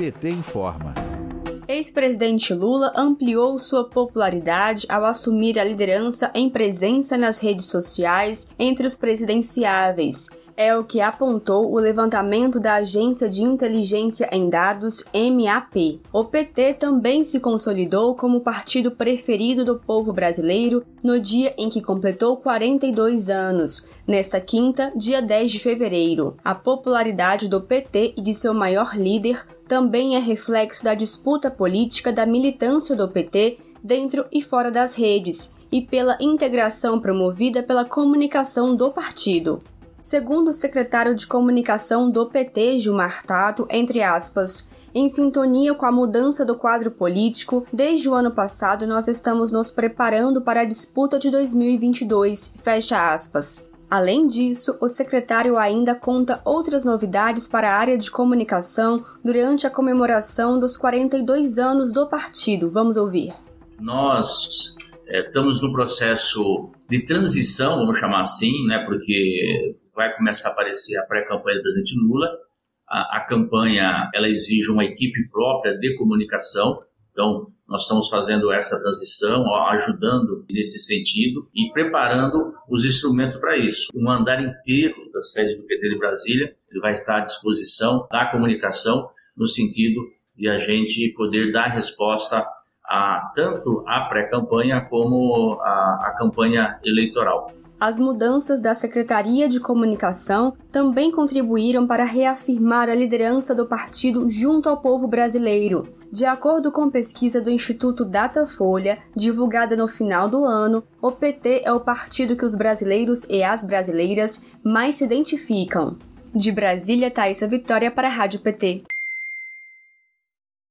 PT informa. Ex-presidente Lula ampliou sua popularidade ao assumir a liderança em presença nas redes sociais entre os presidenciáveis é o que apontou o levantamento da Agência de Inteligência em Dados, MAP. O PT também se consolidou como partido preferido do povo brasileiro no dia em que completou 42 anos, nesta quinta, dia 10 de fevereiro. A popularidade do PT e de seu maior líder também é reflexo da disputa política da militância do PT dentro e fora das redes e pela integração promovida pela comunicação do partido. Segundo o secretário de comunicação do PT, Gilmar Tato, entre aspas, em sintonia com a mudança do quadro político, desde o ano passado nós estamos nos preparando para a disputa de 2022, fecha aspas. Além disso, o secretário ainda conta outras novidades para a área de comunicação durante a comemoração dos 42 anos do partido. Vamos ouvir. Nós é, estamos no processo de transição, vamos chamar assim, né, porque vai começar a aparecer a pré-campanha do presidente Lula. A, a, campanha ela exige uma equipe própria de comunicação, então nós estamos fazendo essa transição, ajudando nesse sentido e preparando os instrumentos para isso. Um andar inteiro da sede do PT de Brasília ele vai estar à disposição da comunicação no sentido de a gente poder dar resposta a tanto a pré-campanha como a, a campanha eleitoral. As mudanças da Secretaria de Comunicação também contribuíram para reafirmar a liderança do partido junto ao povo brasileiro. De acordo com pesquisa do Instituto Datafolha, divulgada no final do ano, o PT é o partido que os brasileiros e as brasileiras mais se identificam. De Brasília, Thaisa Vitória para a Rádio PT.